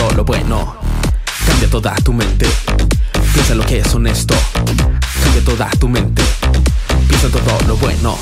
todo lo bueno. Cambia toda tu mente. Piensa lo que es honesto. Cambia toda tu mente. Piensa todo lo bueno.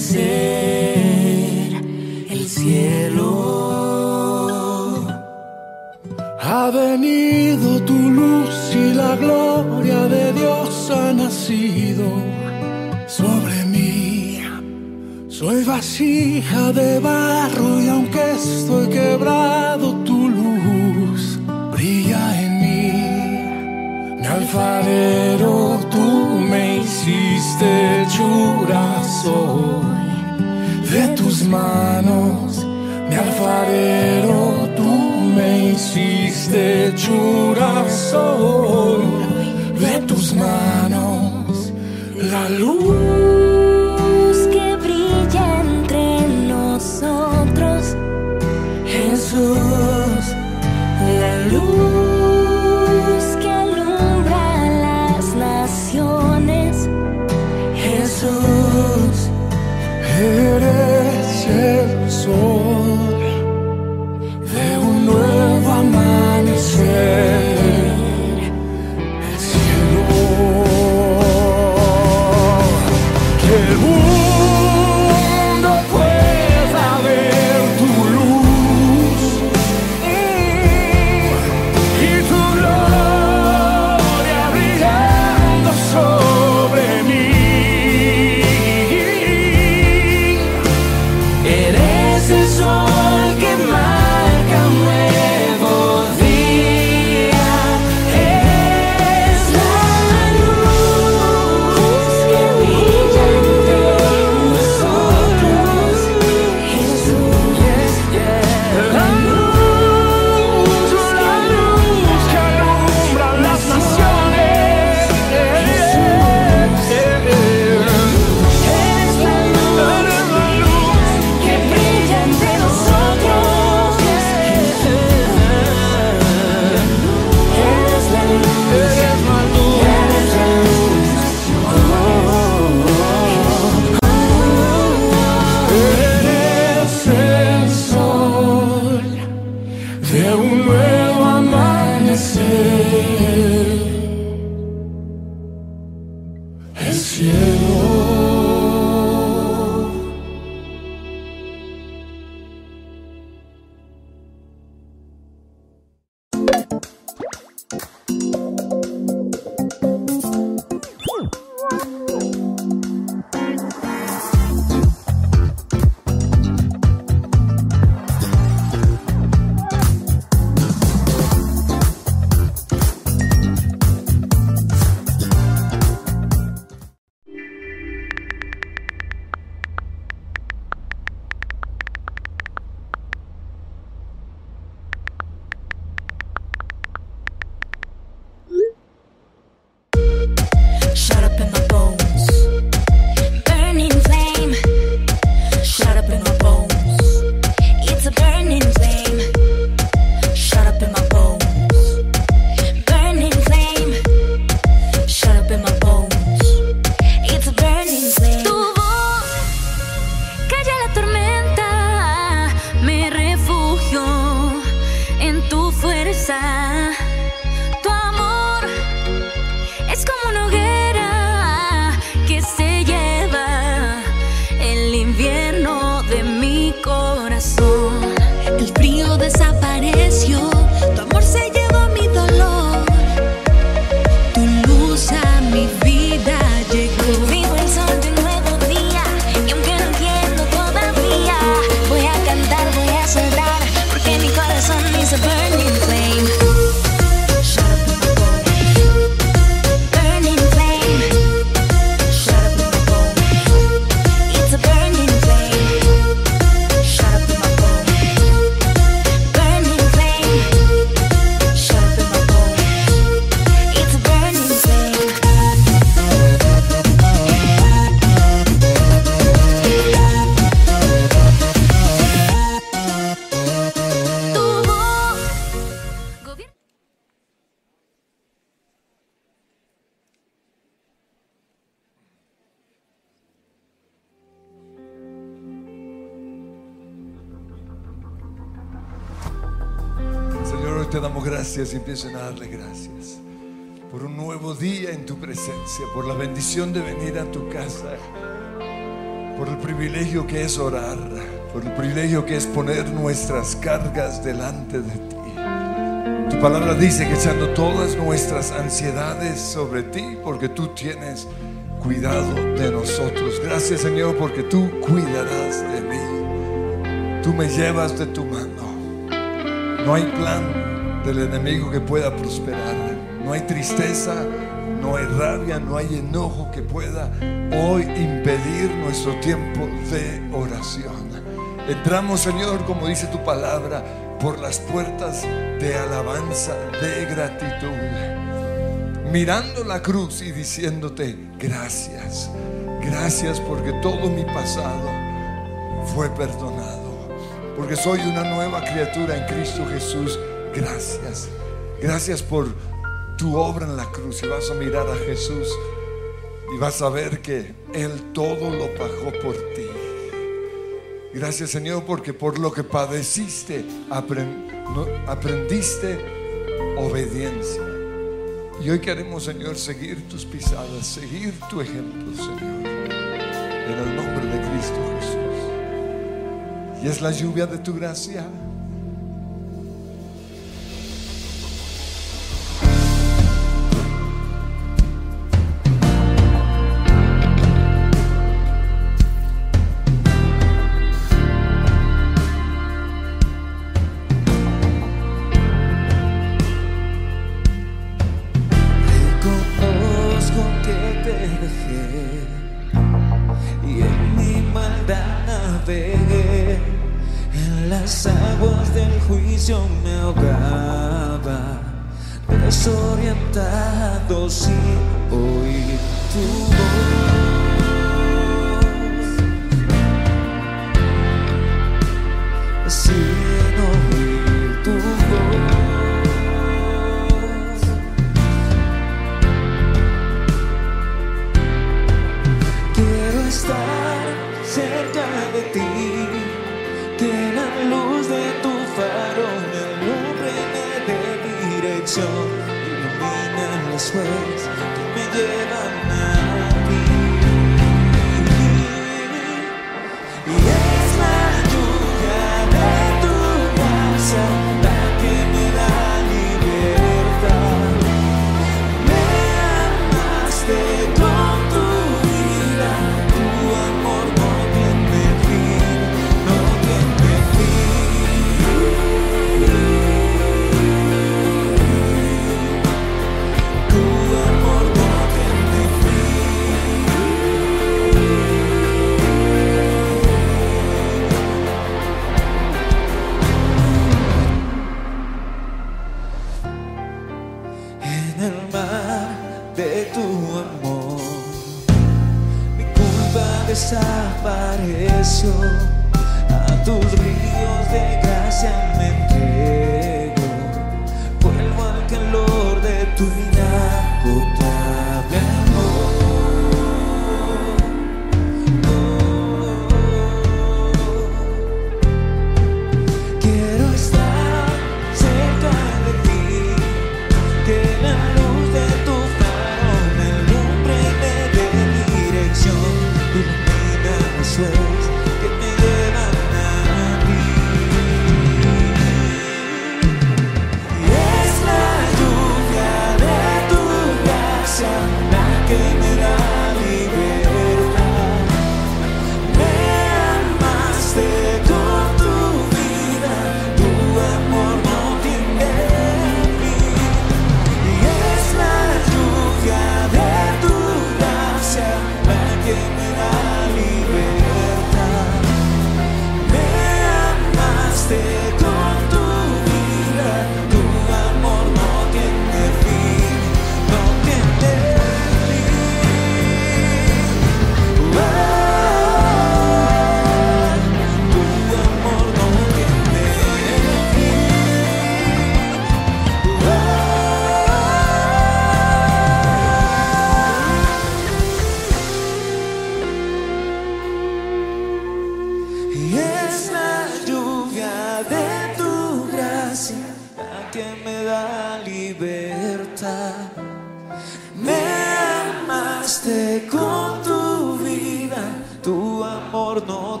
ser el cielo. Ha venido tu luz y la gloria de Dios ha nacido sobre mí. Soy vasija de barro y aunque estoy quebrado, tu luz brilla en mí. Mi alfarero, tú me hiciste llorar de tus manos, mi alfarero, tú me hiciste hechura de tus manos, la luz. Gracias y empiecen a darle gracias por un nuevo día en tu presencia, por la bendición de venir a tu casa, por el privilegio que es orar, por el privilegio que es poner nuestras cargas delante de ti. Tu palabra dice que echando todas nuestras ansiedades sobre ti, porque tú tienes cuidado de nosotros. Gracias Señor, porque tú cuidarás de mí. Tú me llevas de tu mano. No hay plan del enemigo que pueda prosperar. No hay tristeza, no hay rabia, no hay enojo que pueda hoy impedir nuestro tiempo de oración. Entramos, Señor, como dice tu palabra, por las puertas de alabanza, de gratitud, mirando la cruz y diciéndote gracias, gracias porque todo mi pasado fue perdonado porque soy una nueva criatura en Cristo Jesús. Gracias. Gracias por tu obra en la cruz. Y vas a mirar a Jesús y vas a ver que Él todo lo pagó por ti. Gracias Señor porque por lo que padeciste aprendiste obediencia. Y hoy queremos Señor seguir tus pisadas, seguir tu ejemplo Señor. En el nombre de Cristo Jesús. Y es la lluvia de tu gracia. Las aguas del juicio me ahogaban, desorientado sin oír tu voz. did.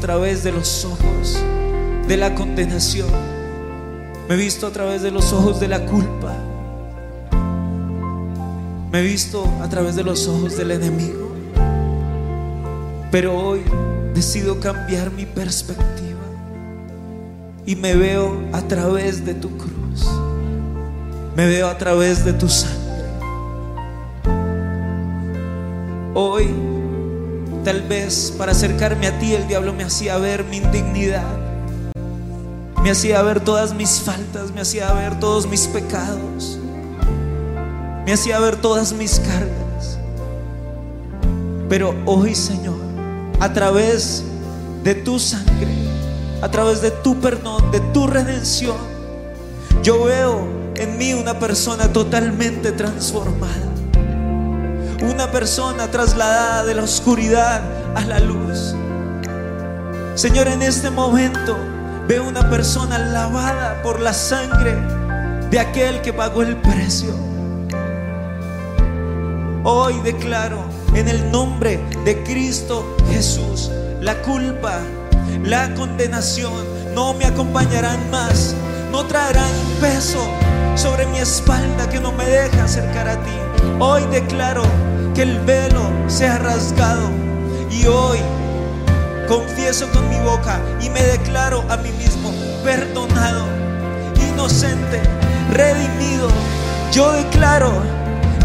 Través de los ojos de la condenación. Me he visto a través de los ojos de la culpa. Me he visto a través de los ojos del enemigo. Pero hoy decido cambiar mi perspectiva y me veo a través de tu cruz. Me veo a través de tu sangre. Hoy, vez para acercarme a ti, el diablo me hacía ver mi indignidad. Me hacía ver todas mis faltas, me hacía ver todos mis pecados. Me hacía ver todas mis cargas. Pero hoy, Señor, a través de tu sangre, a través de tu perdón, de tu redención, yo veo en mí una persona totalmente transformada. Una persona trasladada de la oscuridad a la luz. Señor, en este momento veo una persona lavada por la sangre de aquel que pagó el precio. Hoy declaro en el nombre de Cristo Jesús la culpa, la condenación no me acompañarán más, no traerán peso sobre mi espalda que no me deja acercar a ti. Hoy declaro que el velo se ha rasgado y hoy confieso con mi boca y me declaro a mí mismo perdonado, inocente, redimido. Yo declaro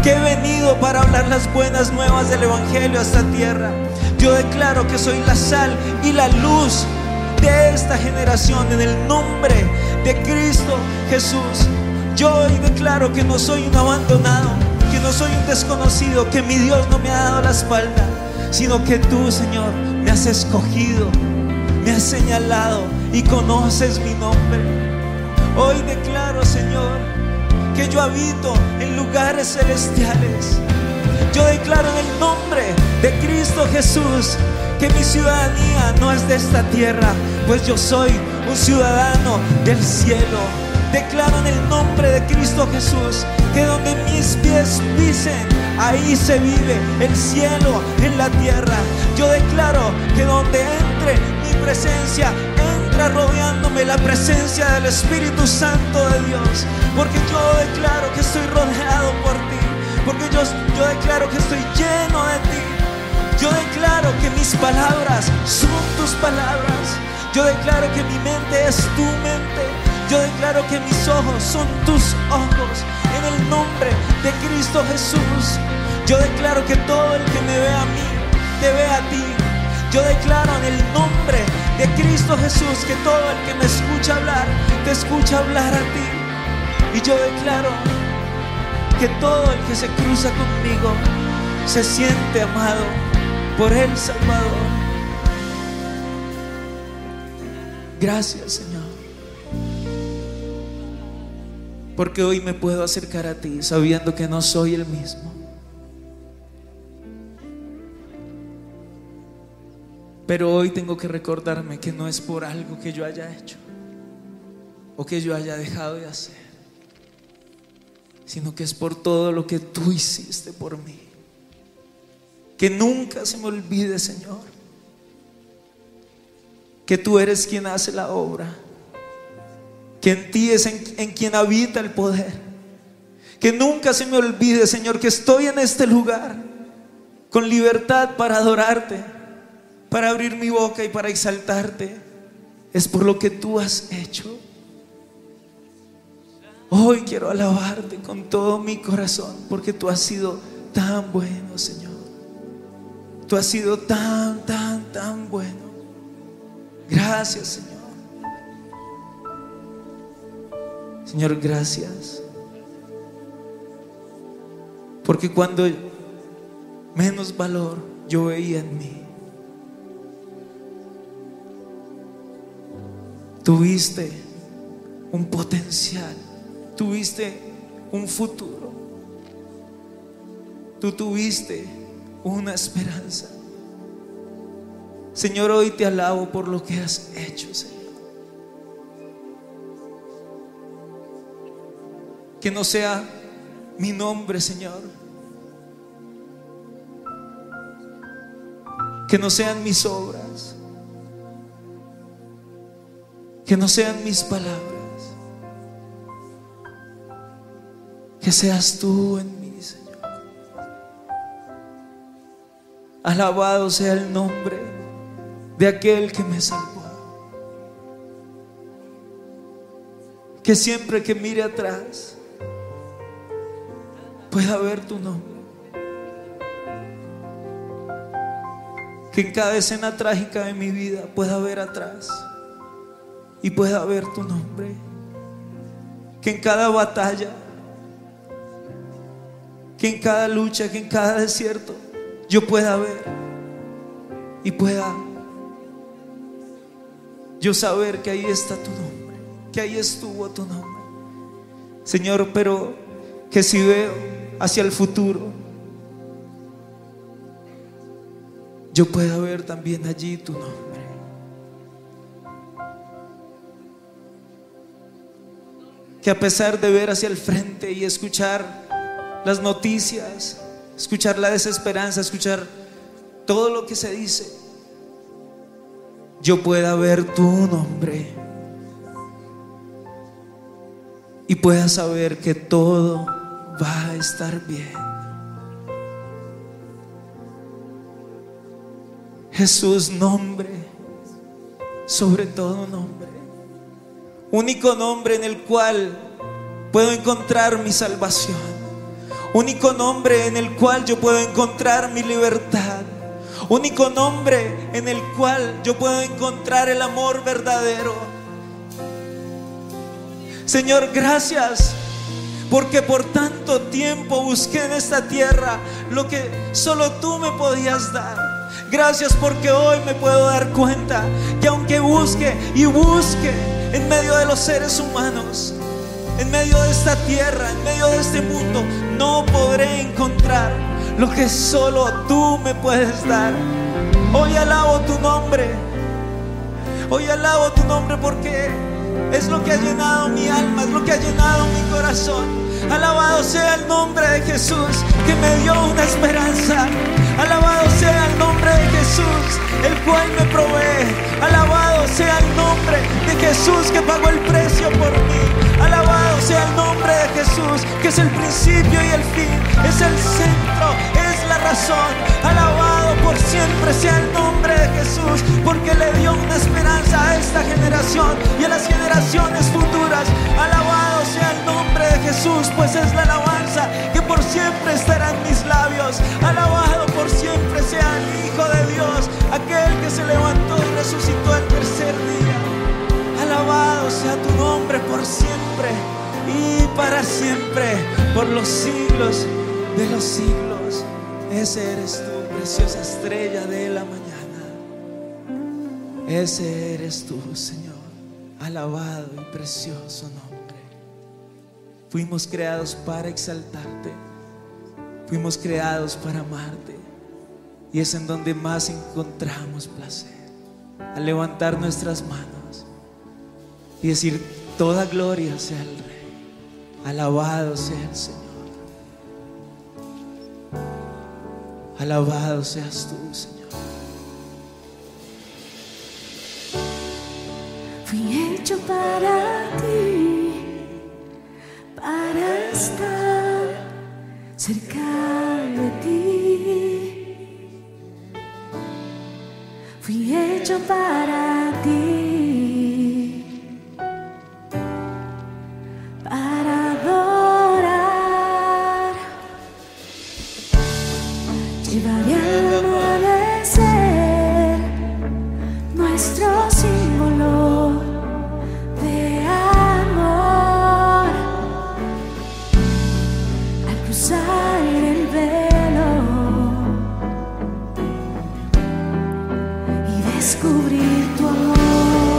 que he venido para hablar las buenas nuevas del Evangelio a esta tierra. Yo declaro que soy la sal y la luz de esta generación en el nombre de Cristo Jesús. Yo hoy declaro que no soy un abandonado, no soy un desconocido, que mi Dios no me ha dado la espalda, sino que tú, Señor, me has escogido, me has señalado y conoces mi nombre. Hoy declaro, Señor, que yo habito en lugares celestiales. Yo declaro en el nombre de Cristo Jesús que mi ciudadanía no es de esta tierra, pues yo soy un ciudadano del cielo. Declaro en el nombre de Cristo Jesús que donde mis pies pisen, ahí se vive el cielo en la tierra. Yo declaro que donde entre mi presencia, entra rodeándome la presencia del Espíritu Santo de Dios. Porque yo declaro que estoy rodeado por ti. Porque yo, yo declaro que estoy lleno de ti. Yo declaro que mis palabras son tus palabras. Yo declaro que mi mente es tu mente. Yo declaro que mis ojos son tus ojos. En el nombre de Cristo Jesús. Yo declaro que todo el que me ve a mí, te ve a ti. Yo declaro en el nombre de Cristo Jesús que todo el que me escucha hablar, te escucha hablar a ti. Y yo declaro que todo el que se cruza conmigo se siente amado por el Salvador. Gracias Señor. Porque hoy me puedo acercar a ti sabiendo que no soy el mismo. Pero hoy tengo que recordarme que no es por algo que yo haya hecho o que yo haya dejado de hacer, sino que es por todo lo que tú hiciste por mí. Que nunca se me olvide, Señor, que tú eres quien hace la obra, que en ti es en, en quien habita el poder. Que nunca se me olvide, Señor, que estoy en este lugar con libertad para adorarte, para abrir mi boca y para exaltarte. Es por lo que tú has hecho. Hoy quiero alabarte con todo mi corazón porque tú has sido tan bueno, Señor. Tú has sido tan, tan, tan bueno. Gracias, Señor. Señor, gracias. Porque cuando menos valor yo veía en mí, tuviste un potencial, tuviste un futuro, tú tuviste una esperanza. Señor, hoy te alabo por lo que has hecho, Señor. Que no sea mi nombre, Señor. Que no sean mis obras. Que no sean mis palabras. Que seas tú en mí, Señor. Alabado sea el nombre de aquel que me salvó. Que siempre que mire atrás pueda ver tu nombre. Que en cada escena trágica de mi vida pueda ver atrás y pueda ver tu nombre. Que en cada batalla, que en cada lucha, que en cada desierto, yo pueda ver y pueda yo saber que ahí está tu nombre, que ahí estuvo tu nombre. Señor, pero que si veo hacia el futuro, yo pueda ver también allí tu nombre. Que a pesar de ver hacia el frente y escuchar las noticias, escuchar la desesperanza, escuchar todo lo que se dice, yo pueda ver tu nombre y pueda saber que todo va a estar bien. Jesús, nombre, sobre todo nombre, único nombre en el cual puedo encontrar mi salvación, único nombre en el cual yo puedo encontrar mi libertad único nombre en el cual yo puedo encontrar el amor verdadero. Señor, gracias porque por tanto tiempo busqué en esta tierra lo que solo tú me podías dar. Gracias porque hoy me puedo dar cuenta que aunque busque y busque en medio de los seres humanos, en medio de esta tierra, en medio de este mundo, no podré encontrar lo que solo tú me puedes dar. Hoy alabo tu nombre. Hoy alabo tu nombre porque es lo que ha llenado mi alma, es lo que ha llenado mi corazón. Alabado sea el nombre de Jesús que me dio una esperanza. Alabado sea el nombre de Jesús, el cual me provee. Alabado sea el nombre de Jesús que pagó el precio por mí. Alabado sea el nombre de Jesús, que es el principio y el fin, es el centro, es la razón. Alabado por siempre sea el nombre de Jesús, porque le dio una esperanza a esta generación y a las generaciones futuras. Alabado sea el nombre de Jesús, pues es la alabanza que por siempre estará en mis labios. Alabado por siempre sea el Hijo de Dios, aquel que se levantó y resucitó el tercer día. Alabado sea tu nombre por siempre y para siempre, por los siglos de los siglos. Ese eres tú, preciosa estrella de la mañana. Ese eres tú, Señor, alabado y precioso nombre. Fuimos creados para exaltarte, fuimos creados para amarte. Y es en donde más encontramos placer, al levantar nuestras manos y decir, toda gloria sea el Rey, alabado sea el Señor. Alabado seas tú, Señor. Fui hecho para ti, para estar cerca de ti. Fui hecho para ti, 一段。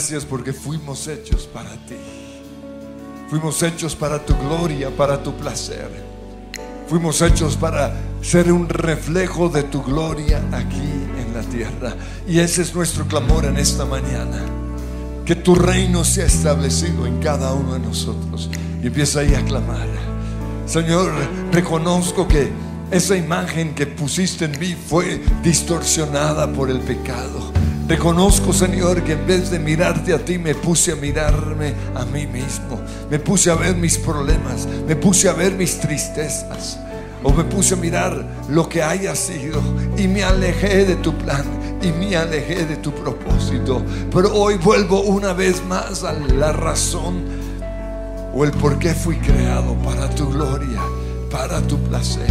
Gracias porque fuimos hechos para ti. Fuimos hechos para tu gloria, para tu placer. Fuimos hechos para ser un reflejo de tu gloria aquí en la tierra. Y ese es nuestro clamor en esta mañana. Que tu reino sea establecido en cada uno de nosotros. Y empieza ahí a clamar. Señor, reconozco que esa imagen que pusiste en mí fue distorsionada por el pecado. Reconozco, Señor, que en vez de mirarte a ti, me puse a mirarme a mí mismo. Me puse a ver mis problemas, me puse a ver mis tristezas. O me puse a mirar lo que haya sido y me alejé de tu plan y me alejé de tu propósito. Pero hoy vuelvo una vez más a la razón o el por qué fui creado para tu gloria, para tu placer,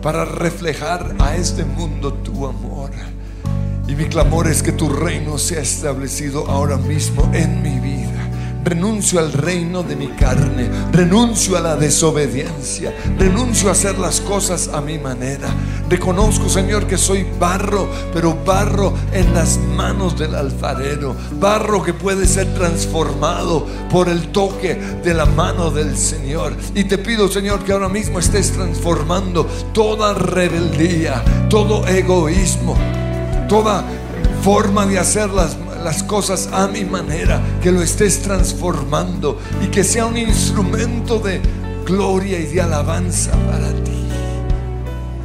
para reflejar a este mundo tu amor. Y mi clamor es que tu reino sea establecido ahora mismo en mi vida. Renuncio al reino de mi carne, renuncio a la desobediencia, renuncio a hacer las cosas a mi manera. Reconozco, Señor, que soy barro, pero barro en las manos del alfarero, barro que puede ser transformado por el toque de la mano del Señor. Y te pido, Señor, que ahora mismo estés transformando toda rebeldía, todo egoísmo, toda forma de hacer las, las cosas a mi manera, que lo estés transformando y que sea un instrumento de gloria y de alabanza para ti.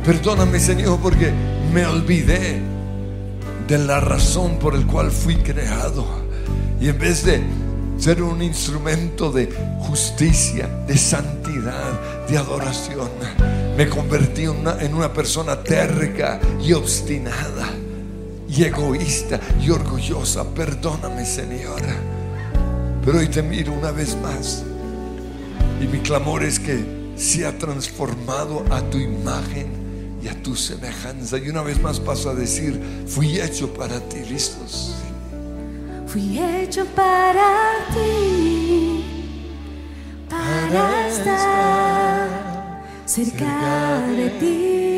Perdóname, Señor, porque me olvidé de la razón por el cual fui creado. Y en vez de ser un instrumento de justicia, de santidad, de adoración, me convertí en una, en una persona terca y obstinada y egoísta y orgullosa. Perdóname, Señor. Pero hoy te miro una vez más. Y mi clamor es que sea transformado a tu imagen y a tu semejanza. Y una vez más paso a decir, fui hecho para ti, listos. Fui hecho para ti, para estar cerca de ti.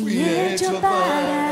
Fui hecho para ti,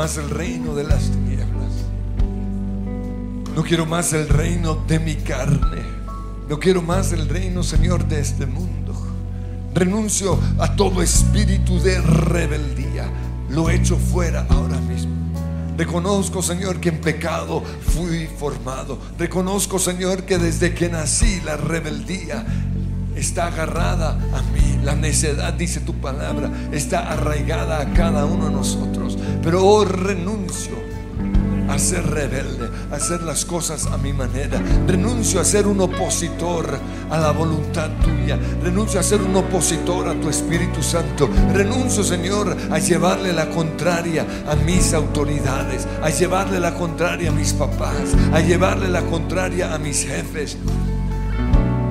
más el reino de las tinieblas. No quiero más el reino de mi carne. No quiero más el reino, Señor, de este mundo. Renuncio a todo espíritu de rebeldía. Lo echo fuera ahora mismo. Reconozco, Señor, que en pecado fui formado. Reconozco, Señor, que desde que nací la rebeldía está agarrada a mí. La necedad, dice tu palabra, está arraigada a cada uno de nosotros. Pero hoy renuncio a ser rebelde. a hacer las cosas a mi manera. Renuncio a ser un opositor a la voluntad tuya. Renuncio a ser un opositor a tu Espíritu Santo. Renuncio, Señor, a llevarle la contraria a mis autoridades, a llevarle la contraria a mis papás, a llevarle la contraria a mis jefes.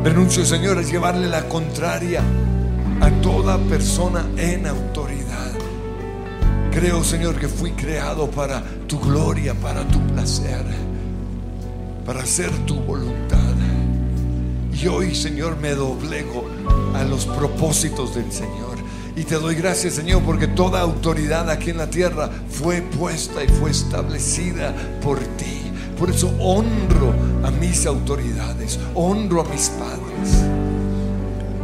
Renuncio, Señor, a llevarle la contraria a toda persona en autoridad. Creo, Señor, que fui creado para tu gloria, para tu placer, para hacer tu voluntad. Y hoy, Señor, me doblego a los propósitos del Señor. Y te doy gracias, Señor, porque toda autoridad aquí en la tierra fue puesta y fue establecida por ti. Por eso honro a mis autoridades, honro a mis padres.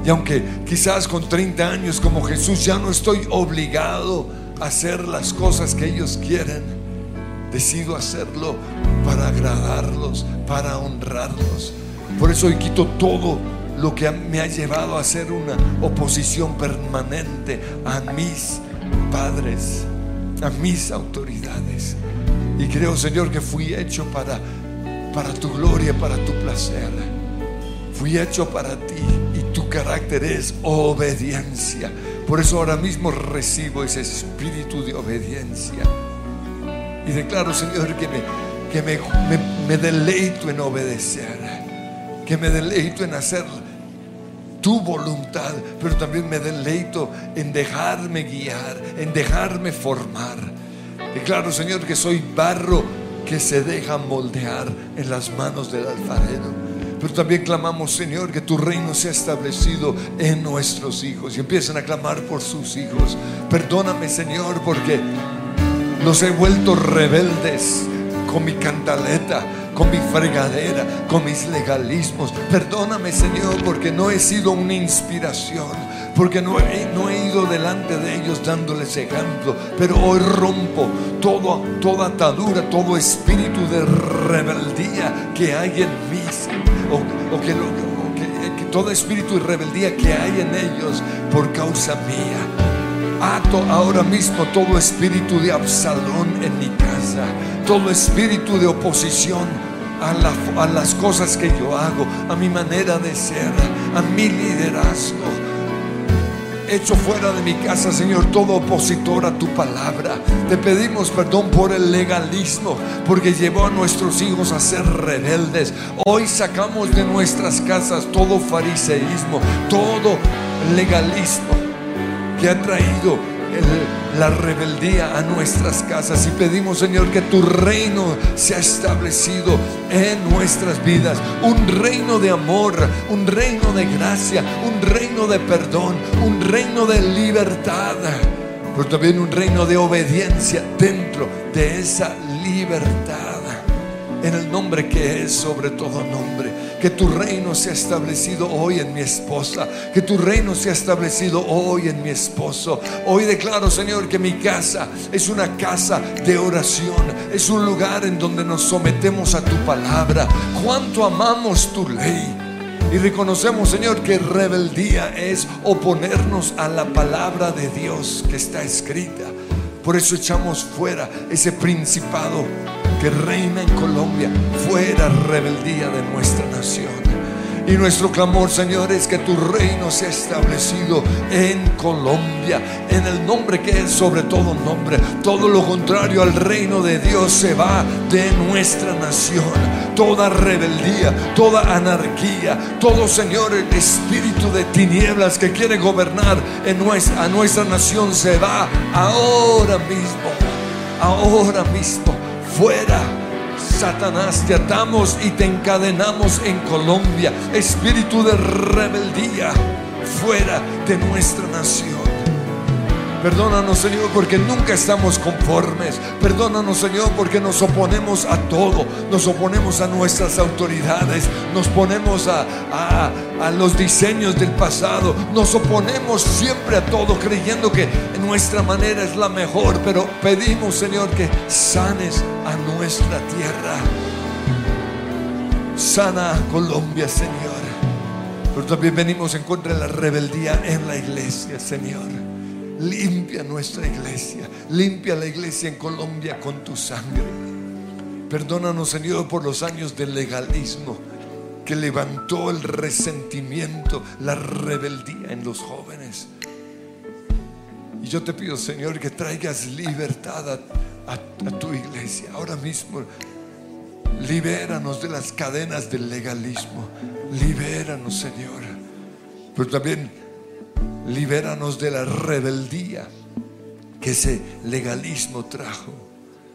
Y aunque quizás con 30 años como Jesús ya no estoy obligado a hacer las cosas que ellos quieren, decido hacerlo para agradarlos, para honrarlos. Por eso hoy quito todo lo que me ha llevado a hacer una oposición permanente a mis padres, a mis autoridades. Y creo, Señor, que fui hecho para, para tu gloria, para tu placer. Fui hecho para ti carácter es obediencia. Por eso ahora mismo recibo ese espíritu de obediencia. Y declaro, Señor, que me, que me, me deleito en obedecer. Que me deleito en hacer tu voluntad, pero también me deleito en dejarme guiar, en dejarme formar. Declaro, Señor, que soy barro que se deja moldear en las manos del alfarero. Pero también clamamos, Señor, que tu reino sea establecido en nuestros hijos. Y empiezan a clamar por sus hijos. Perdóname, Señor, porque los he vuelto rebeldes con mi cantaleta, con mi fregadera, con mis legalismos. Perdóname, Señor, porque no he sido una inspiración porque no he, no he ido delante de ellos dándoles ejemplo, pero hoy rompo todo, toda atadura, todo espíritu de rebeldía que hay en mí, o, que, todo espíritu de rebeldía que hay en ellos por causa mía. Ato ahora mismo todo espíritu de Absalón en mi casa, todo espíritu de oposición a, a, las cosas que yo hago, a mi manera de ser, a mi liderazgo hecho fuera de mi casa, Señor, todo opositor a tu palabra. Te pedimos perdón por el legalismo, porque llevó a nuestros hijos a ser rebeldes. Hoy sacamos de nuestras casas todo fariseísmo, todo legalismo que ha traído la rebeldía a nuestras casas y pedimos, Señor, que tu reino sea establecido en nuestras vidas. Un reino de amor, un reino de gracia, un reino de perdón, un reino de libertad, pero también un reino de obediencia dentro de esa libertad. En el nombre que es sobre todo nombre que tu reino sea establecido hoy en mi esposa. Que tu reino sea establecido hoy en mi esposo. Hoy declaro, Señor, que mi casa es una casa de oración. Es un lugar en donde nos sometemos a tu palabra. Cuánto amamos tu ley. Y reconocemos, Señor, que rebeldía es oponernos a la palabra de Dios que está escrita. Por eso echamos fuera ese principado que reina en Colombia, fuera rebeldía de nuestra nación. Y nuestro clamor, Señor, es que tu reino sea establecido en Colombia, en el nombre que es sobre todo nombre. Todo lo contrario al reino de Dios se va de nuestra nación. Toda rebeldía, toda anarquía, todo, Señor, el espíritu de tinieblas que quiere gobernar en a nuestra nación se va ahora mismo, ahora mismo, fuera Satanás, te atamos y te encadenamos en Colombia. Espíritu de rebeldía fuera de nuestra nación. Perdónanos, Señor, porque nunca estamos conformes. Perdónanos, Señor, porque nos oponemos a todo. Nos oponemos a nuestras autoridades. Nos ponemos a, a, los diseños del pasado. Nos oponemos siempre a todo, creyendo que nuestra manera es la mejor. Pero pedimos, Señor, que sanes a nuestra tierra. Sana Colombia, Señor. Pero también venimos en contra de la rebeldía en la iglesia, Señor. Limpia nuestra iglesia. Limpia la iglesia en Colombia con tu sangre. Perdónanos, Señor, por los años del legalismo que levantó el resentimiento, la rebeldía en los jóvenes. Y yo te pido, Señor, que traigas libertad a, a tu iglesia. Ahora mismo, libéranos de las cadenas del legalismo. Libéranos, Señor. Pero también libéranos de la rebeldía que ese legalismo trajo.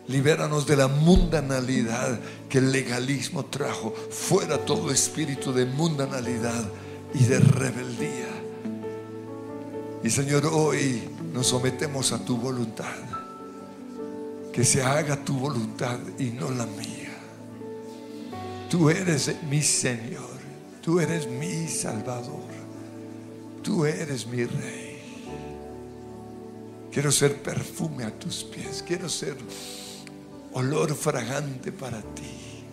Libéranos de la mundanalidad que el legalismo trajo. Fuera todo espíritu de mundanalidad y de rebeldía. Y Señor, hoy nos sometemos a tu voluntad. Que se haga tu voluntad y no la mía. Tú eres mi Señor. Tú eres mi Salvador. Tú eres mi Rey. Quiero ser perfume a tus pies. Quiero ser olor fragante para ti.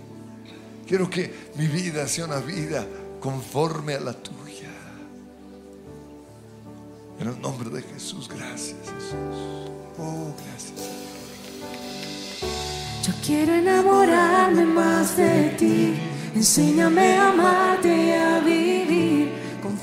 Quiero que mi vida sea una vida conforme a la tuya. En el nombre de Jesús, gracias Jesús. Oh, gracias. Yo quiero enamorarme más de ti. Enséñame a amarte y a vivir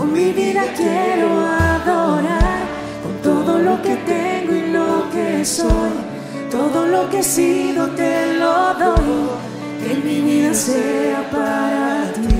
Con mi vida quiero adorar, con todo lo que tengo y lo que soy, todo lo que he sido te lo doy. Que mi vida sea para ti,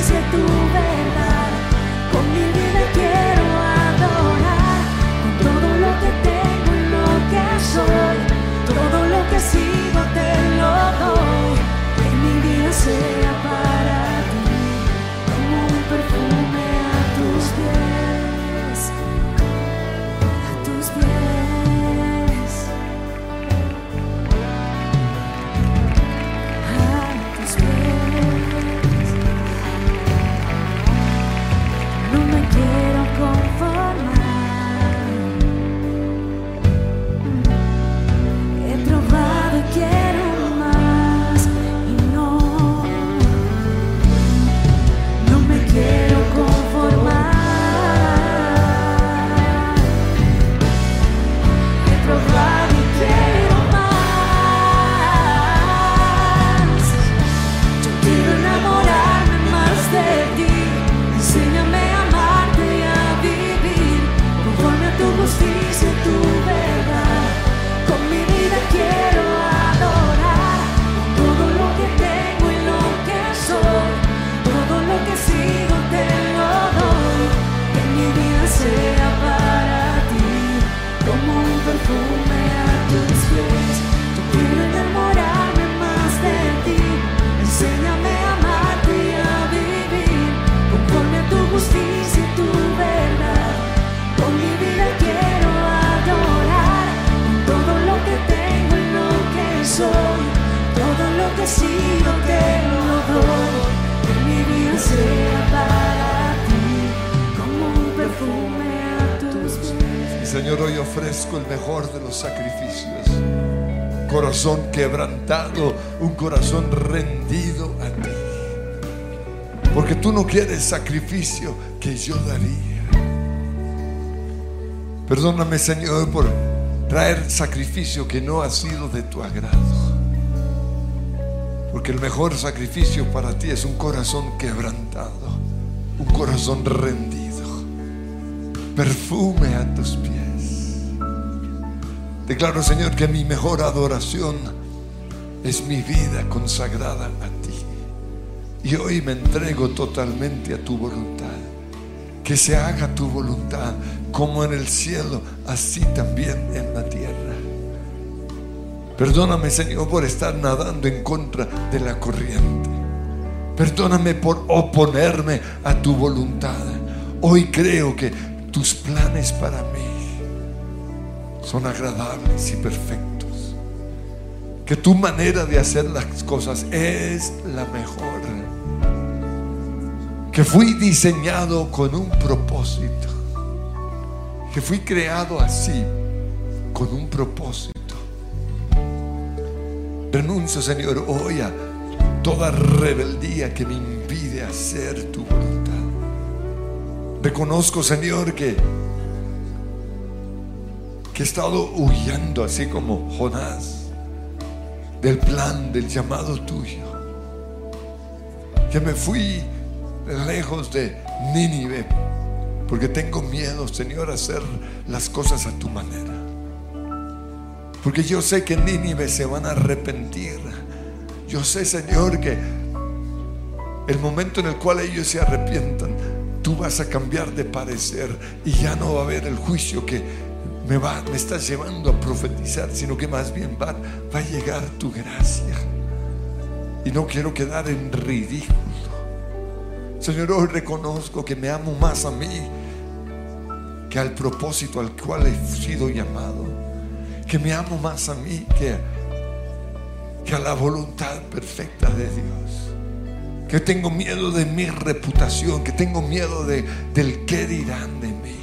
Quieres sacrificio que yo daría. Perdóname, Señor, por traer sacrificio que no ha sido de tu agrado. Porque el mejor sacrificio para ti es un corazón quebrantado, un corazón rendido perfume a tus pies. Declaro, Señor, que mi mejor adoración es mi vida consagrada a ti. Y hoy me entrego totalmente a tu voluntad. Que se haga tu voluntad como en el cielo, así también en la tierra. Perdóname, Señor, por estar nadando en contra de la corriente. Perdóname por oponerme a tu voluntad. Hoy creo que tus planes para mí son agradables y perfectos. Que tu manera de hacer las cosas es la mejor. Que fui diseñado con un propósito. Que fui creado así, con un propósito. Renuncio, Señor, hoy a toda rebeldía que me impide hacer tu voluntad. Reconozco, Señor, que, que he estado huyendo, así como Jonás, del plan, del llamado tuyo. Que me fui lejos de Nínive, porque tengo miedo, Señor, a hacer las cosas a tu manera. Porque yo sé que en Nínive se van a arrepentir. Yo sé, Señor, que el momento en el cual ellos se arrepientan, tú vas a cambiar de parecer y ya no va a haber el juicio que me, va, me estás llevando a profetizar, sino que más bien va, va a llegar tu gracia. Y no quiero quedar en ridículo. Señor, hoy reconozco que me amo más a mí que al propósito al cual he sido llamado. Que me amo más a mí que, a la voluntad perfecta de Dios que tengo miedo de mi reputación, que tengo miedo de, del qué dirán de mí.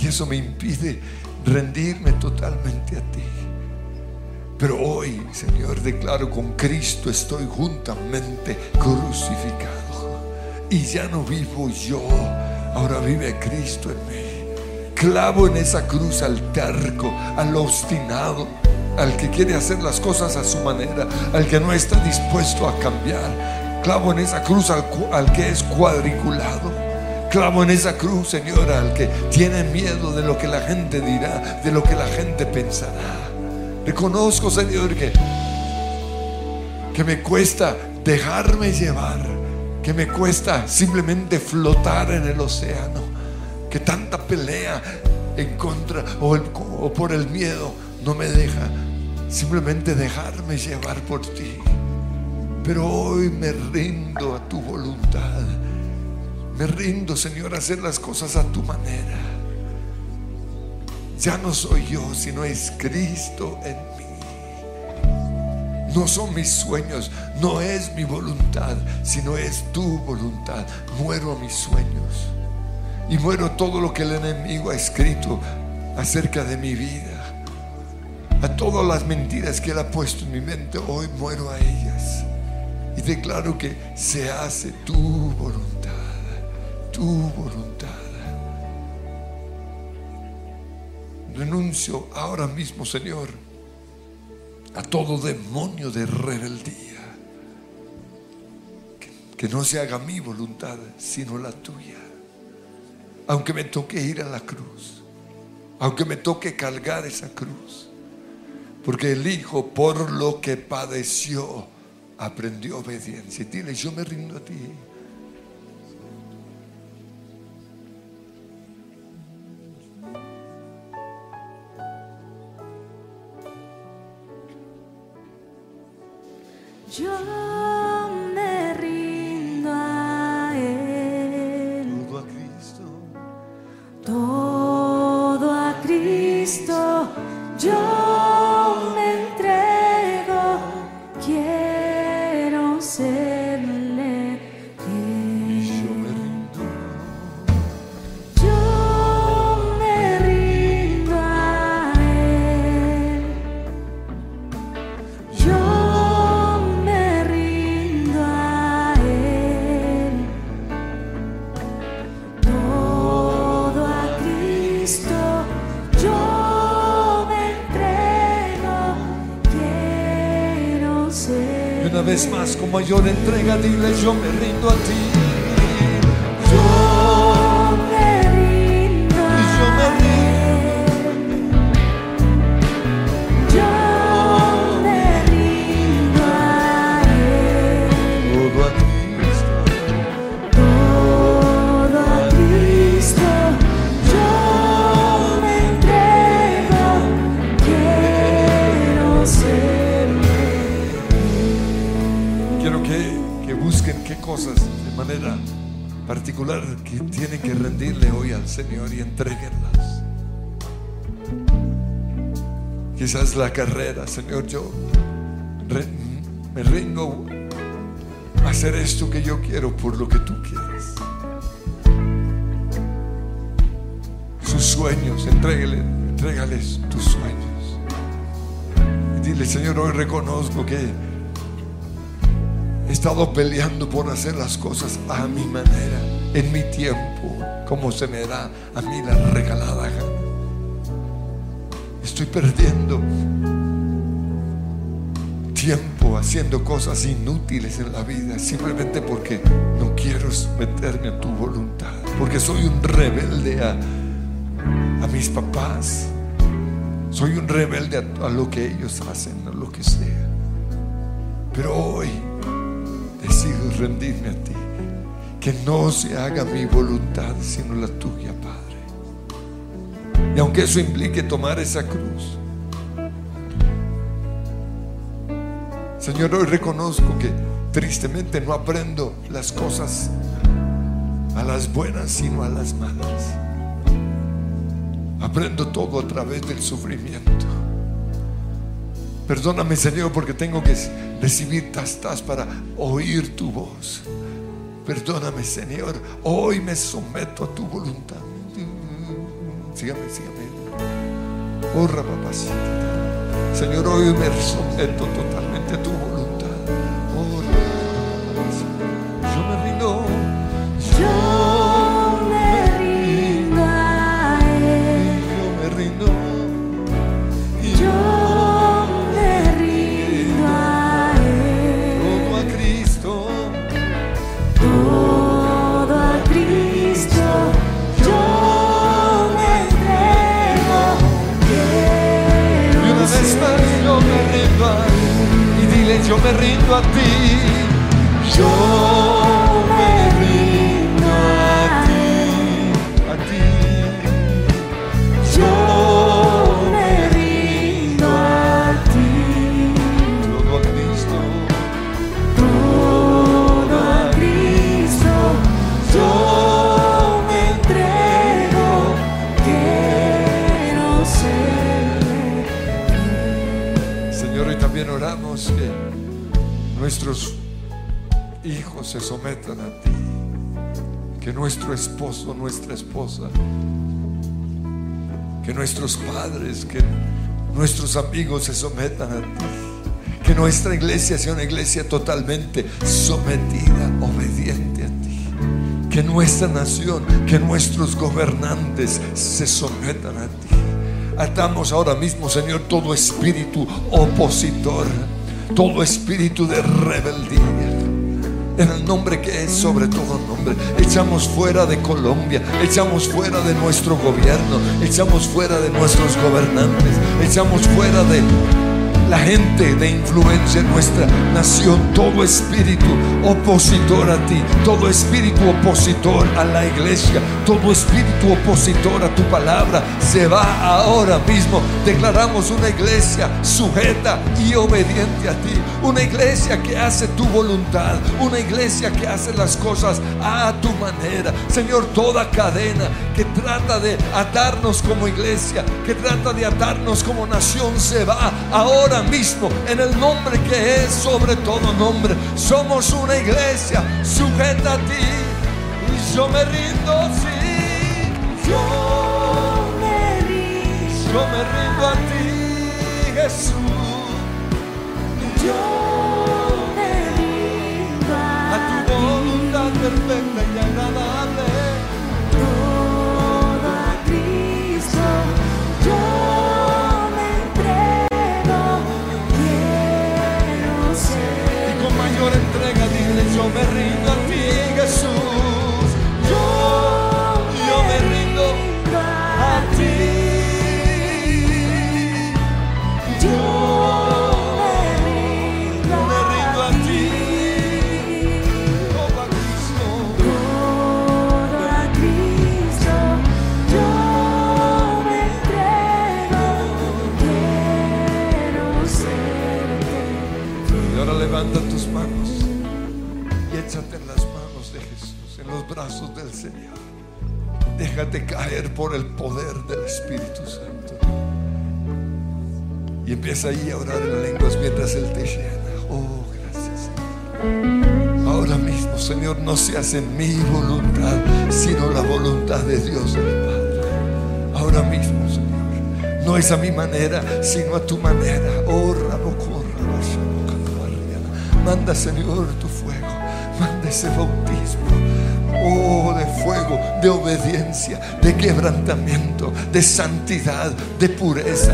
Y eso me impide rendirme totalmente a ti. Pero hoy, Señor, declaro con Cristo estoy juntamente crucificado. Y ya no vivo yo, ahora vive Cristo en mí. Clavo en esa cruz al terco, al obstinado, al que quiere hacer las cosas a su manera, al que no está dispuesto a cambiar. Clavo en esa cruz al, que es cuadriculado. Clavo en esa cruz, Señor, al que tiene miedo de lo que la gente dirá, de lo que la gente pensará. Reconozco, Señor, que, que me cuesta dejarme llevar, que me cuesta simplemente flotar en el océano, que tanta pelea en contra o, por el miedo no me deja simplemente dejarme llevar por ti. Pero hoy me rindo a tu voluntad. Me rindo, Señor, a hacer las cosas a tu manera. Ya no soy yo, sino es Cristo en mí. No son mis sueños, no es mi voluntad, sino es tu voluntad. Muero a mis sueños y muero todo lo que el enemigo ha escrito acerca de mi vida. A todas las mentiras que él ha puesto en mi mente, hoy muero a ellas. Y declaro que se hace tu voluntad, tu voluntad. Renuncio ahora mismo, Señor, a todo demonio de rebeldía. Que, que no se haga mi voluntad, sino la tuya. Aunque me toque ir a la cruz, aunque me toque cargar esa cruz. Porque el Hijo, por lo que padeció, aprendió obediencia. Dile, yo me rindo a ti. Yo mayor entrega, dile, yo me rindo a ti. Que tienen que rendirle hoy al Señor y entreguenlas. Quizás la carrera, Señor, yo me rindo a hacer esto que yo quiero por lo que tú quieres. Sus sueños, entrégale, entrégales tus sueños. Y dile, Señor, hoy reconozco que He estado peleando por hacer las cosas a mi manera, en mi tiempo, como se me da a mí la regalada gana. Estoy perdiendo tiempo haciendo cosas inútiles en la vida simplemente porque no quiero someterme a tu voluntad, porque soy un rebelde a, a mis papás, soy un rebelde a lo que ellos hacen, a lo que sea. Pero hoy decido rendirme a ti. Que no se haga mi voluntad, sino la tuya, Padre. Y aunque eso implique tomar esa cruz. Señor, hoy reconozco que tristemente no aprendo las cosas a las buenas, sino a las malas. Aprendo todo a través del sufrimiento. Perdóname, Señor, porque tengo que recibir tastas para oír tu voz. Perdóname, Señor. Hoy me someto a tu voluntad. Sígame, sígame. Oh, papacita. Señor, hoy me someto totalmente a tu voluntad. Yo me rindo a ti. Se sometan a ti. Que nuestro esposo, nuestra esposa, que nuestros padres, que nuestros amigos se sometan a ti. Que nuestra iglesia sea una iglesia totalmente sometida, obediente a ti. Que nuestra nación, que nuestros gobernantes se sometan a ti. Atamos ahora mismo, Señor, todo espíritu opositor, todo espíritu de rebeldía. En el nombre que es sobre todo nombre, echamos fuera de Colombia, echamos fuera de nuestro gobierno, echamos fuera de nuestros gobernantes, echamos fuera de la gente de influencia en nuestra nación, todo espíritu opositor a ti, todo espíritu opositor a la iglesia, todo espíritu opositor a tu palabra, se va ahora mismo. Declaramos una iglesia sujeta y obediente a ti, una iglesia que hace tu voluntad, una iglesia que hace las cosas a tu manera. Señor, toda cadena que trata de atarnos como iglesia, que trata de atarnos como nación, se va ahora mismo en el nombre que es sobre todo nombre. Somos una iglesia sujeta a ti y yo me rindo, sí. Yo me rindo, yo me rindo a ti, Jesús. Yo me rindo a, tu voluntad perfecta y es a mi manera, sino a tu manera. Oh. Manda, Señor, tu fuego, manda ese bautismo. Oh, de fuego, de obediencia, de quebrantamiento, de santidad, de pureza.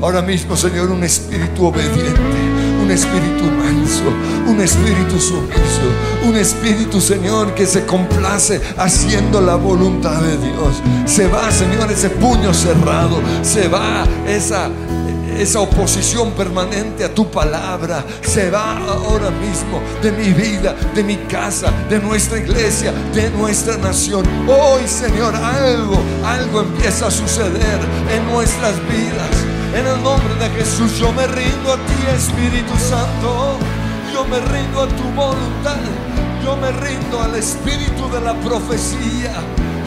Ahora mismo, Señor, un espíritu obediente, un espíritu manso, un espíritu sumiso, un espíritu, Señor, que se complace haciendo la voluntad de Dios. Se va, Señor, ese puño cerrado, se va esa esa oposición permanente a tu palabra se va ahora mismo de mi vida, de mi casa, de nuestra iglesia, de nuestra nación. Hoy, Señor, algo, algo empieza a suceder en nuestras vidas. En el nombre de Jesús yo me rindo a ti, Espíritu Santo. Yo me rindo a tu voluntad. Yo me rindo al espíritu de la profecía.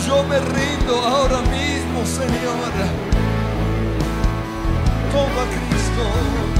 Yo me rindo ahora mismo, Señor. Todo a Cristo.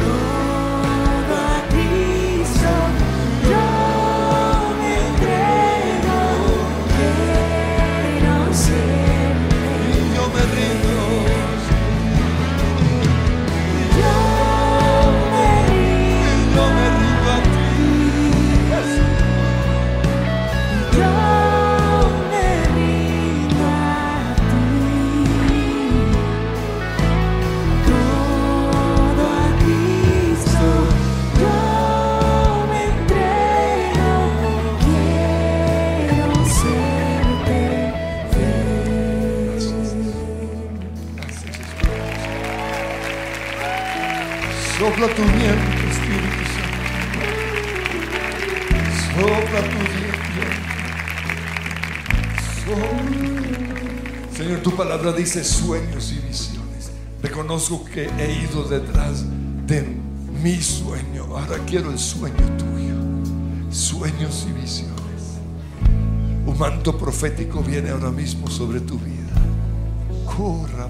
Sopla tu viento, Espíritu Santo. Sopla tu viento. Sopla. Señor, tu palabra dice sueños y visiones. Reconozco que he ido detrás de mi sueño. Ahora quiero el sueño tuyo. Sueños y visiones. Un manto profético viene ahora mismo sobre tu vida. Corra,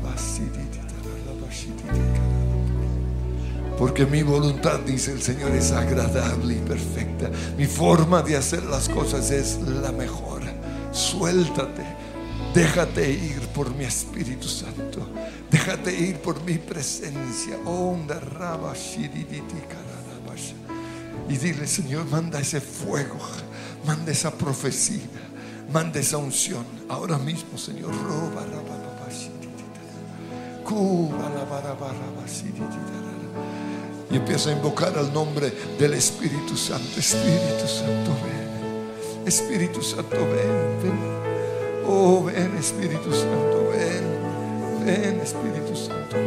Porque mi voluntad, dice el Señor, es agradable y perfecta. Mi forma de hacer las cosas es la mejor. Suéltate. Déjate ir por mi Espíritu Santo. Déjate ir por mi presencia. Y dile, Señor, manda ese fuego. Manda esa profecía. Manda esa unción. Ahora mismo, Señor. Roba, la, Y empieza a invocar al nombre del Espíritu Santo. Espíritu Santo, ven. Espíritu Santo, ven, ven. Oh, ven, Espíritu Santo, ven. Ven, Espíritu Santo.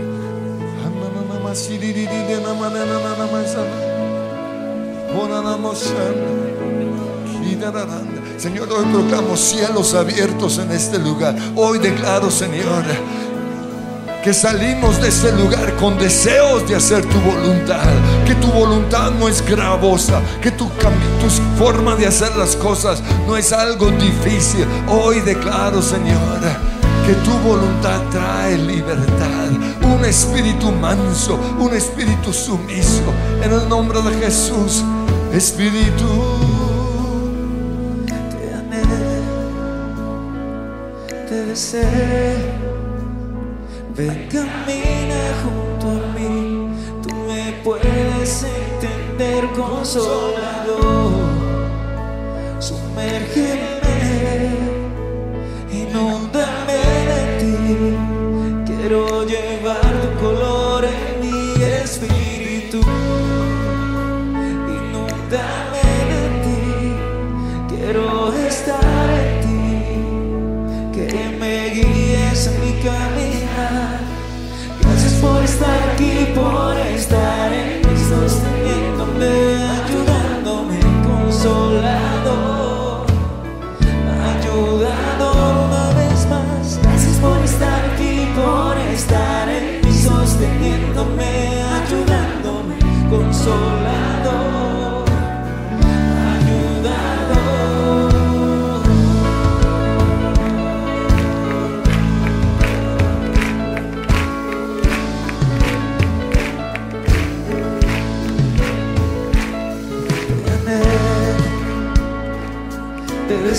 Señor, hoy proclamo cielos abiertos en este lugar. Hoy declaro, Señor, que salimos de este lugar con deseos de hacer tu voluntad, que tu voluntad no es gravosa, que tu, tu forma de hacer las cosas no es algo difícil. Hoy declaro, Señor, que tu voluntad trae libertad, un espíritu manso, un espíritu sumiso, en el nombre de Jesús, Espíritu. Te amé, te besé. Ven, camina junto a mí, tú me puedes entender, consolador. Sumérgeme, por estar en mí,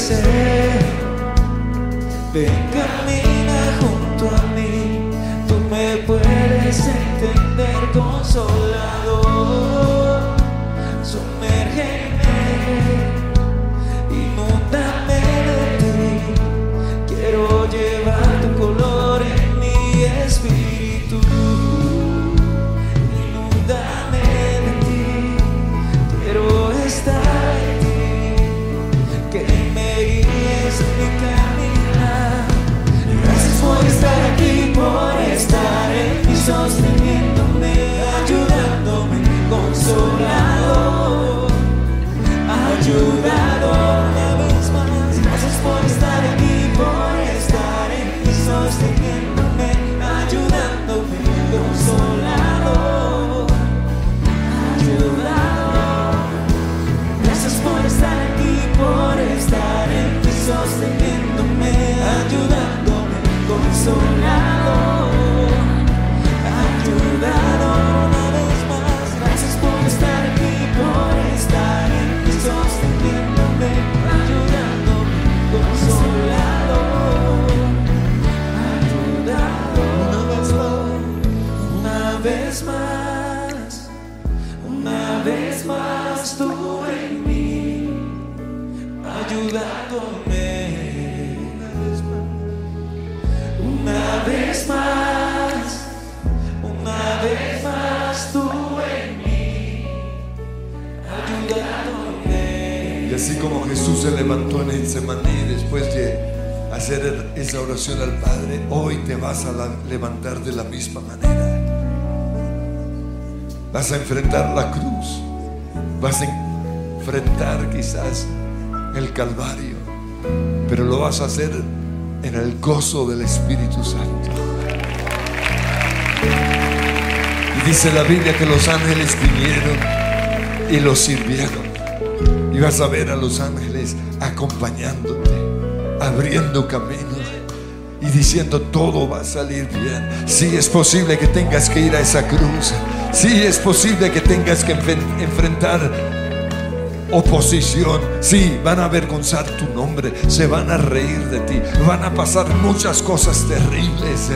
Ven, camina junto a mí. Tú me puedes entender, consolador. Mí, como Jesús se levantó en el Semaní después de hacer esa oración al Padre, hoy te vas a levantar de la misma manera. Vas a enfrentar la cruz, vas a enfrentar quizás el Calvario, pero lo vas a hacer en el gozo del Espíritu Santo. Y dice la Biblia que los ángeles vinieron y los sirvieron. Y vas a ver a los ángeles acompañándote, abriendo caminos y diciendo todo va a salir bien. Sí es posible que tengas que ir a esa cruz. Sí es posible que tengas que enfrentar oposición. Sí, van a avergonzar tu nombre, se van a reír de ti, van a pasar muchas cosas terribles.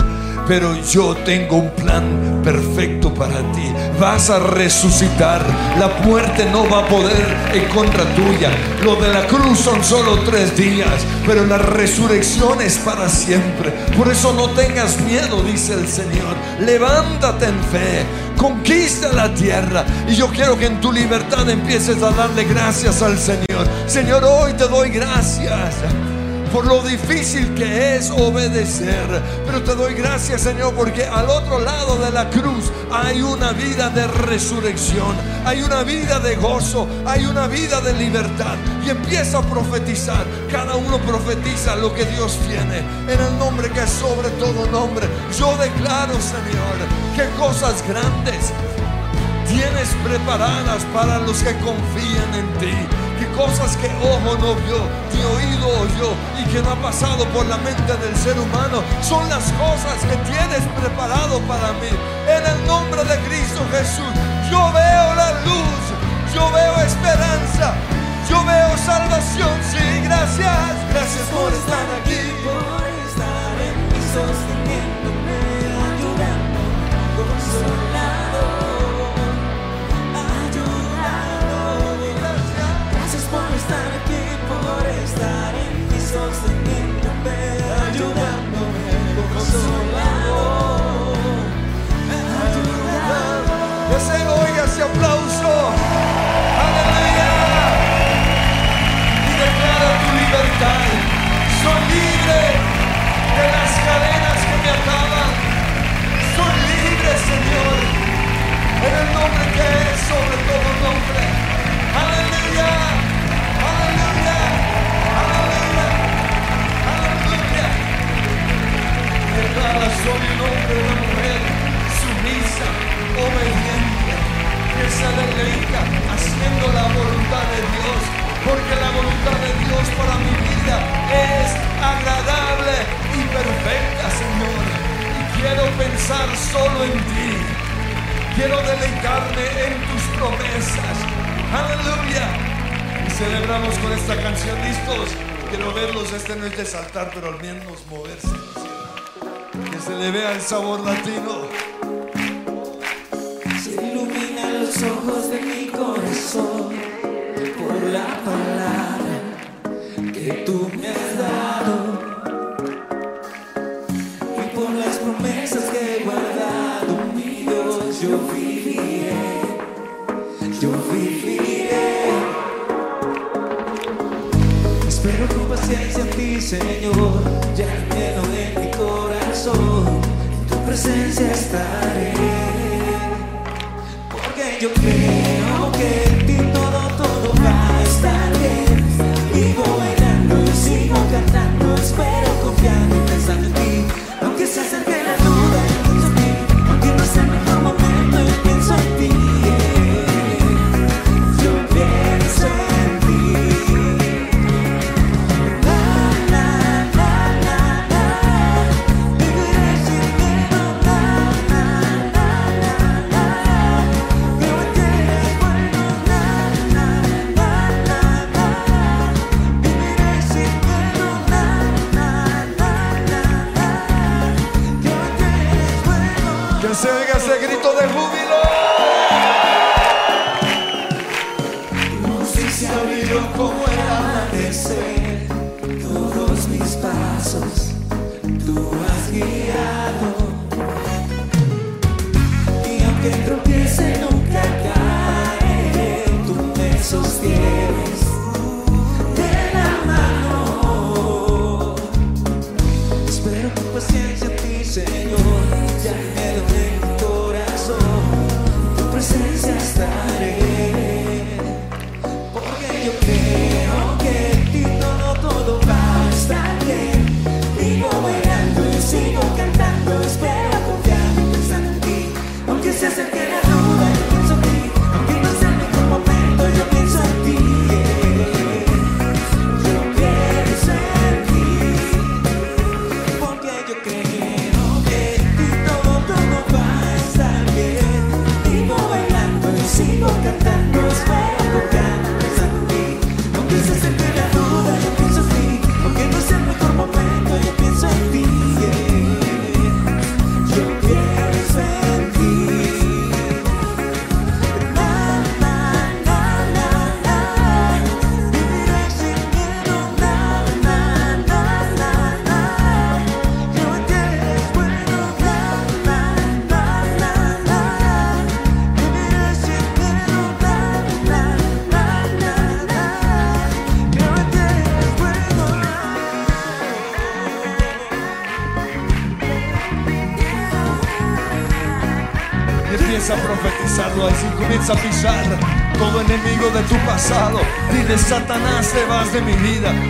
Pero yo tengo un plan perfecto para ti. Vas a resucitar. La muerte no va a poder en contra tuya. Lo de la cruz son solo tres días, pero la resurrección es para siempre. Por eso no tengas miedo, dice el Señor. Levántate en fe. Conquista la tierra. Y yo quiero que en tu libertad empieces a darle gracias al Señor. Señor, hoy te doy gracias por lo difícil que es obedecer. Pero te doy gracias, Señor, porque al otro lado de la cruz hay una vida de resurrección, hay una vida de gozo, hay una vida de libertad. Y empieza a profetizar. Cada uno profetiza lo que Dios tiene en el nombre que es sobre todo nombre. Yo declaro, Señor, que cosas grandes tienes preparadas para los que confían en ti. Que cosas que ojo no vio, ni oído oyó y que no ha pasado por la mente del ser humano son las cosas que tienes preparado para mí. En el nombre de Cristo Jesús, yo veo la luz, yo veo esperanza, yo veo salvación. Sí, gracias, gracias por estar aquí. Por estar en mí, sosteniéndome, ayudando, ayudándome, consolado, ayudando. Deseo oiga ese aplauso. Aleluya. Y declara tu libertad. Soy libre de las cadenas que me ataban. Soy libre, Señor. En el nombre que es sobre todo nombre. Declara soy un hombre de mujer sumisa, obediente, que se deleita haciendo la voluntad de Dios, porque la voluntad de Dios para mi vida es agradable y perfecta, Señor. Y quiero pensar solo en ti. Quiero deleitarme en tus promesas. Aleluya. Y celebramos con esta canción. ¿Listos? Quiero verlos. Este no es de saltar, pero al menos moverse. Se le vea el sabor latino. Se iluminan los ojos de mi corazón por la palabra que tú me has dado y por las promesas que he guardado, mi Dios, yo viviré, yo viviré. Espero con paciencia en ti, Señor, ya lleno presencia estaré. Porque yo creo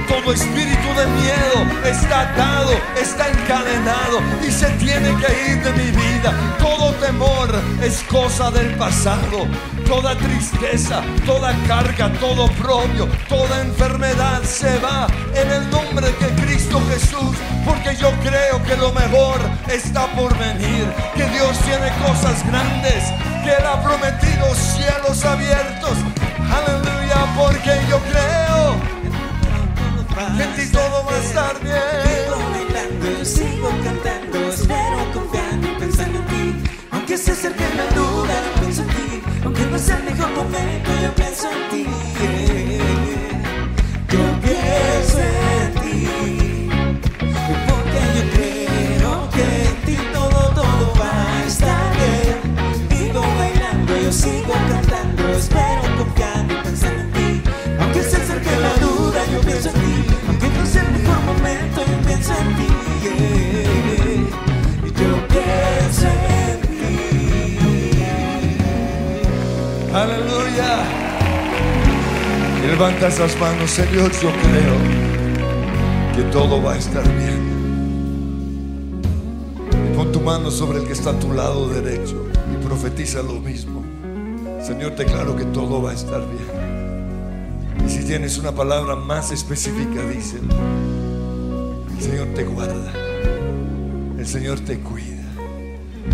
Todo espíritu de miedo está atado, está encadenado y se tiene que ir de mi vida. Todo temor es cosa del pasado. Toda tristeza, toda carga, todo propio, toda enfermedad se va en el nombre de Cristo Jesús. Porque yo creo que lo mejor está por venir. Que Dios tiene cosas grandes. Que Él ha prometido cielos abiertos. Aleluya, porque yo creo en ti todo va a estar bien. Sigo bailando, sigo cantando, espero confiando y pensando en ti. Aunque se acerque la duda, yo pienso en ti. Aunque no sea el mejor momento, yo pienso en ti. Aleluya. Y levanta esas manos, Señor, yo creo que todo va a estar bien. Y pon tu mano sobre el que está a tu lado derecho y profetiza lo mismo. Señor, declaro que todo va a estar bien. Y si tienes una palabra más específica, díselo. El Señor te guarda. El Señor te cuida.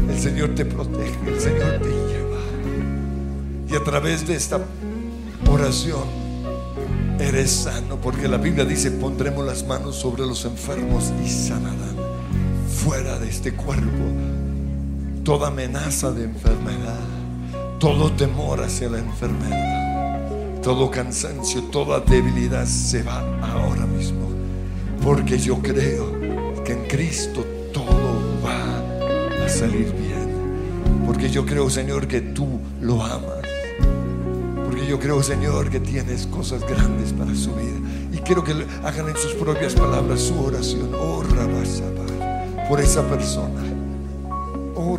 El Señor te protege. El Señor te. Y a través de esta oración eres sano, porque la Biblia dice, pondremos las manos sobre los enfermos y sanarán fuera de este cuerpo toda amenaza de enfermedad, todo temor hacia la enfermedad, todo cansancio, toda debilidad se va ahora mismo, porque yo creo que en Cristo todo va a salir bien, porque yo creo, Señor, que tú lo amas. Yo creo, Señor, que tienes cosas grandes para su vida. Y quiero que hagan en sus propias palabras su oración. Oh, Rabasaba, por esa persona. Oh,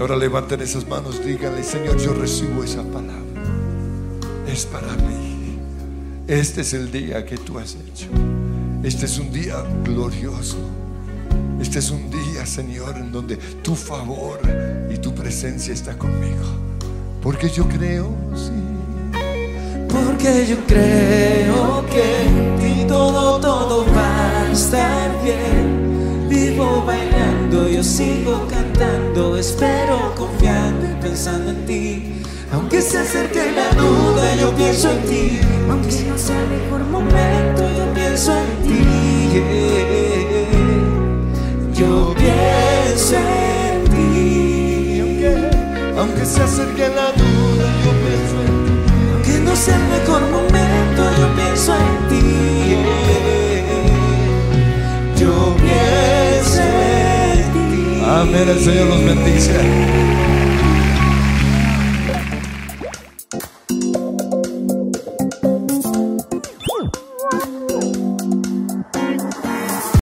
Ahora levanten esas manos, díganle, Señor, yo recibo esa palabra. Es para mí. Este es el día que tú has hecho. Este es un día glorioso. Este es un día, Señor, en donde tu favor y tu presencia está conmigo. Porque yo creo, sí. Porque yo creo que en ti todo, todo va a estar bien. Vivo bailando, yo sigo cantando, espero confiando y pensando en ti. Aunque se acerque la duda, yo pienso en ti. Aunque no sea el mejor momento, yo pienso en ti. Yo pienso en ti. Aunque se acerque la duda, yo pienso en ti. Aunque no sea el mejor momento, yo pienso en ti. Yo pienso en ti. Amén, el Señor los bendice.